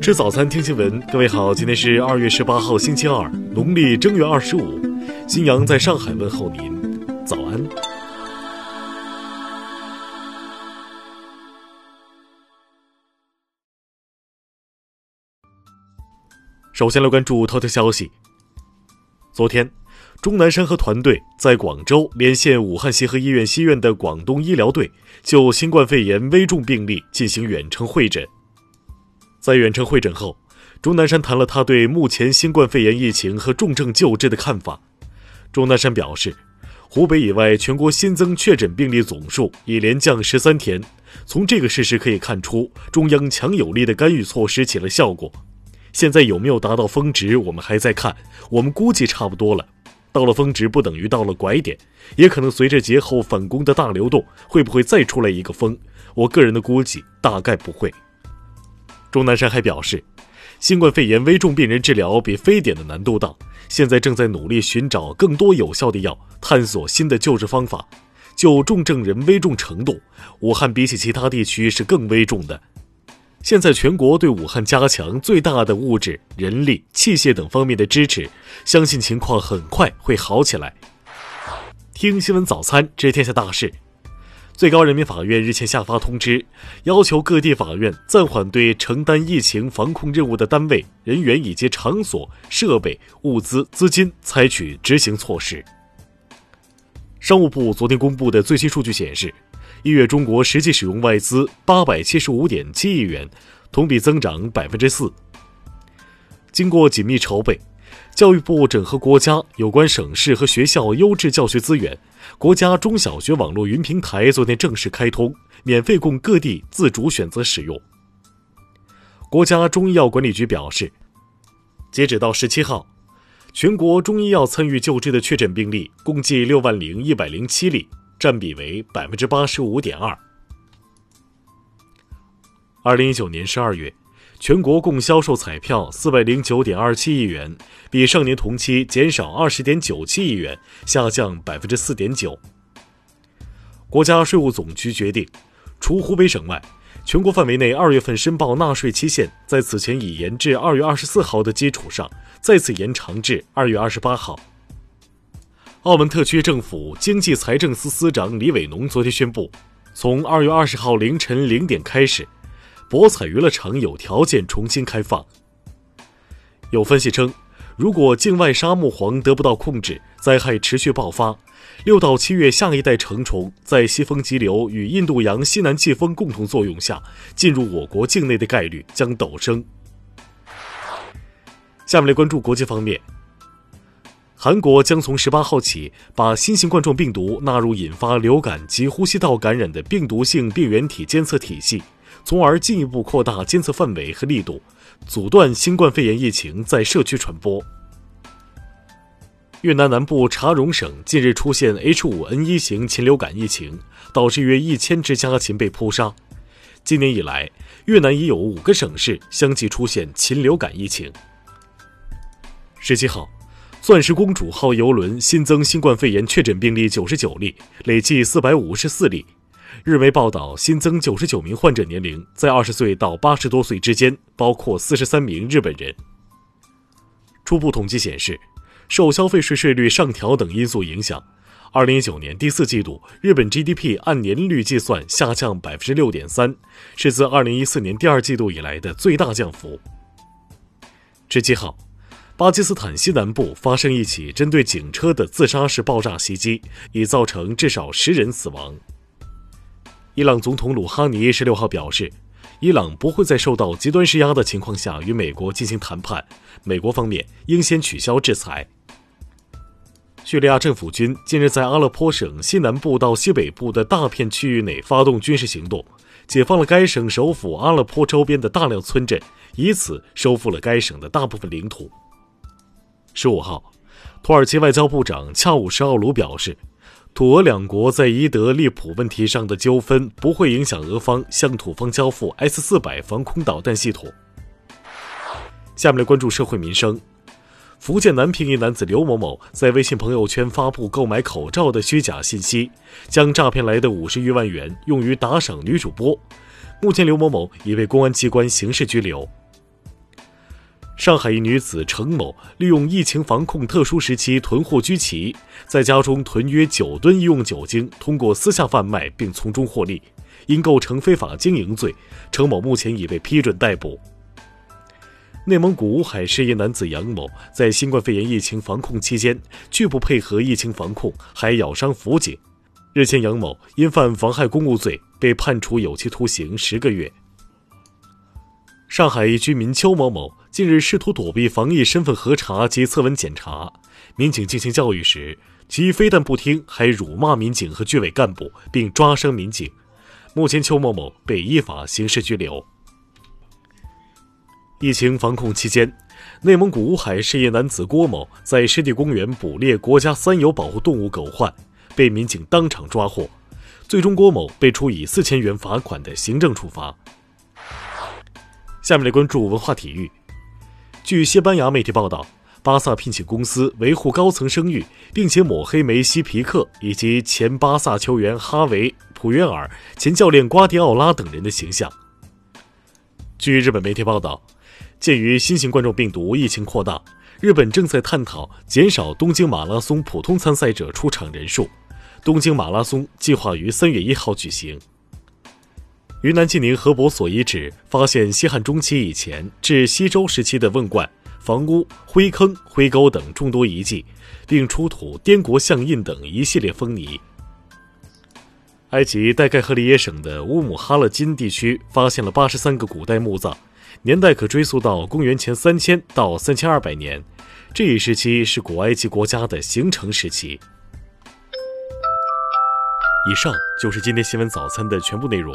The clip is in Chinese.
吃早餐，听新闻。各位好，今天是二月十八号，星期二，农历正月二十五。新阳在上海问候您，早安。首先来关注头条消息。昨天。钟南山和团队在广州连线武汉协和医院西院的广东医疗队，就新冠肺炎危重病例进行远程会诊。在远程会诊后，钟南山谈了他对目前新冠肺炎疫情和重症救治的看法。钟南山表示，湖北以外全国新增确诊病例总数已连降十三天，从这个事实可以看出，中央强有力的干预措施起了效果。现在有没有达到峰值，我们还在看，我们估计差不多了。到了峰值不等于到了拐点，也可能随着节后返工的大流动，会不会再出来一个峰？我个人的估计大概不会。钟南山还表示，新冠肺炎危重病人治疗比非典的难度大，现在正在努力寻找更多有效的药，探索新的救治方法。就重症人危重程度，武汉比起其他地区是更危重的。现在全国对武汉加强最大的物质、人力、器械等方面的支持，相信情况很快会好起来。听新闻早餐知天下大事。最高人民法院日前下发通知，要求各地法院暂缓对承担疫情防控任务的单位、人员以及场所、设备、物资、资金采取执行措施。商务部昨天公布的最新数据显示。一月中国实际使用外资八百七十五点七亿元，同比增长百分之四。经过紧密筹备，教育部整合国家有关省市和学校优质教学资源，国家中小学网络云平台昨天正式开通，免费供各地自主选择使用。国家中医药管理局表示，截止到十七号，全国中医药参与救治的确诊病例共计六万零一百零七例。占比为百分之八十五点二。二零一九年十二月，全国共销售彩票四百零九点二七亿元，比上年同期减少二十点九七亿元，下降百分之四点九。国家税务总局决定，除湖北省外，全国范围内二月份申报纳税期限，在此前已延至二月二十四号的基础上，再次延长至二月二十八号。澳门特区政府经济财政司司长李伟农昨天宣布，从二月二十号凌晨零点开始，博彩娱乐场有条件重新开放。有分析称，如果境外沙漠蝗得不到控制，灾害持续爆发，六到七月下一代成虫在西风急流与印度洋西南季风共同作用下进入我国境内的概率将陡升。下面来关注国际方面。韩国将从十八号起把新型冠状病毒纳入引发流感及呼吸道感染的病毒性病原体监测体系，从而进一步扩大监测范围和力度，阻断新冠肺炎疫情在社区传播。越南南部查荣省近日出现 H5N1 型禽流感疫情，导致约一千只家禽被扑杀。今年以来，越南已有五个省市相继出现禽流感疫情。十七号。钻石公主号邮轮新增新冠肺炎确诊病例九十九例，累计四百五十四例。日媒报道，新增九十九名患者年龄在二十岁到八十多岁之间，包括四十三名日本人。初步统计显示，受消费税税率上调等因素影响，二零一九年第四季度日本 GDP 按年率计算下降百分之六点三，是自二零一四年第二季度以来的最大降幅。十七号。巴基斯坦西南部发生一起针对警车的自杀式爆炸袭击，已造成至少十人死亡。伊朗总统鲁哈尼十六号表示，伊朗不会在受到极端施压的情况下与美国进行谈判，美国方面应先取消制裁。叙利亚政府军近日在阿勒颇省西南部到西北部的大片区域内发动军事行动，解放了该省首府阿勒颇周边的大量村镇，以此收复了该省的大部分领土。十五号，土耳其外交部长恰武什奥卢表示，土俄两国在伊德利卜问题上的纠纷不会影响俄方向土方交付 S 四百防空导弹系统。下面来关注社会民生。福建南平一男子刘某某在微信朋友圈发布购买口罩的虚假信息，将诈骗来的五十余万元用于打赏女主播。目前，刘某某已被公安机关刑事拘留。上海一女子程某利用疫情防控特殊时期囤货居奇，在家中囤约九吨医用酒精，通过私下贩卖并从中获利，因构成非法经营罪，程某目前已被批准逮捕。内蒙古乌海市一男子杨某在新冠肺炎疫情防控期间拒不配合疫情防控，还咬伤辅警。日前，杨某因犯妨害公务罪被判处有期徒刑十个月。上海一居民邱某某近日试图躲避防疫身份核查及测温检查，民警进行教育时，其非但不听，还辱骂民警和居委干部，并抓伤民警。目前，邱某某被依法刑事拘留。疫情防控期间，内蒙古乌海市一男子郭某在湿地公园捕猎国家三有保护动物狗獾，被民警当场抓获，最终郭某被处以四千元罚款的行政处罚。下面来关注文化体育。据西班牙媒体报道，巴萨聘请公司维护高层声誉，并且抹黑梅西、皮克以及前巴萨球员哈维、普约尔、前教练瓜迪奥拉等人的形象。据日本媒体报道，鉴于新型冠状病毒疫情扩大，日本正在探讨减少东京马拉松普通参赛者出场人数。东京马拉松计划于三月一号举行。云南济宁河伯所遗址发现西汉中期以前至西周时期的瓮罐、房屋、灰坑、灰沟等众多遗迹，并出土滇国象印等一系列封泥。埃及代盖赫里耶省的乌姆哈勒金地区发现了八十三个古代墓葬，年代可追溯到公元前三千到三千二百年，这一时期是古埃及国家的形成时期。以上就是今天新闻早餐的全部内容。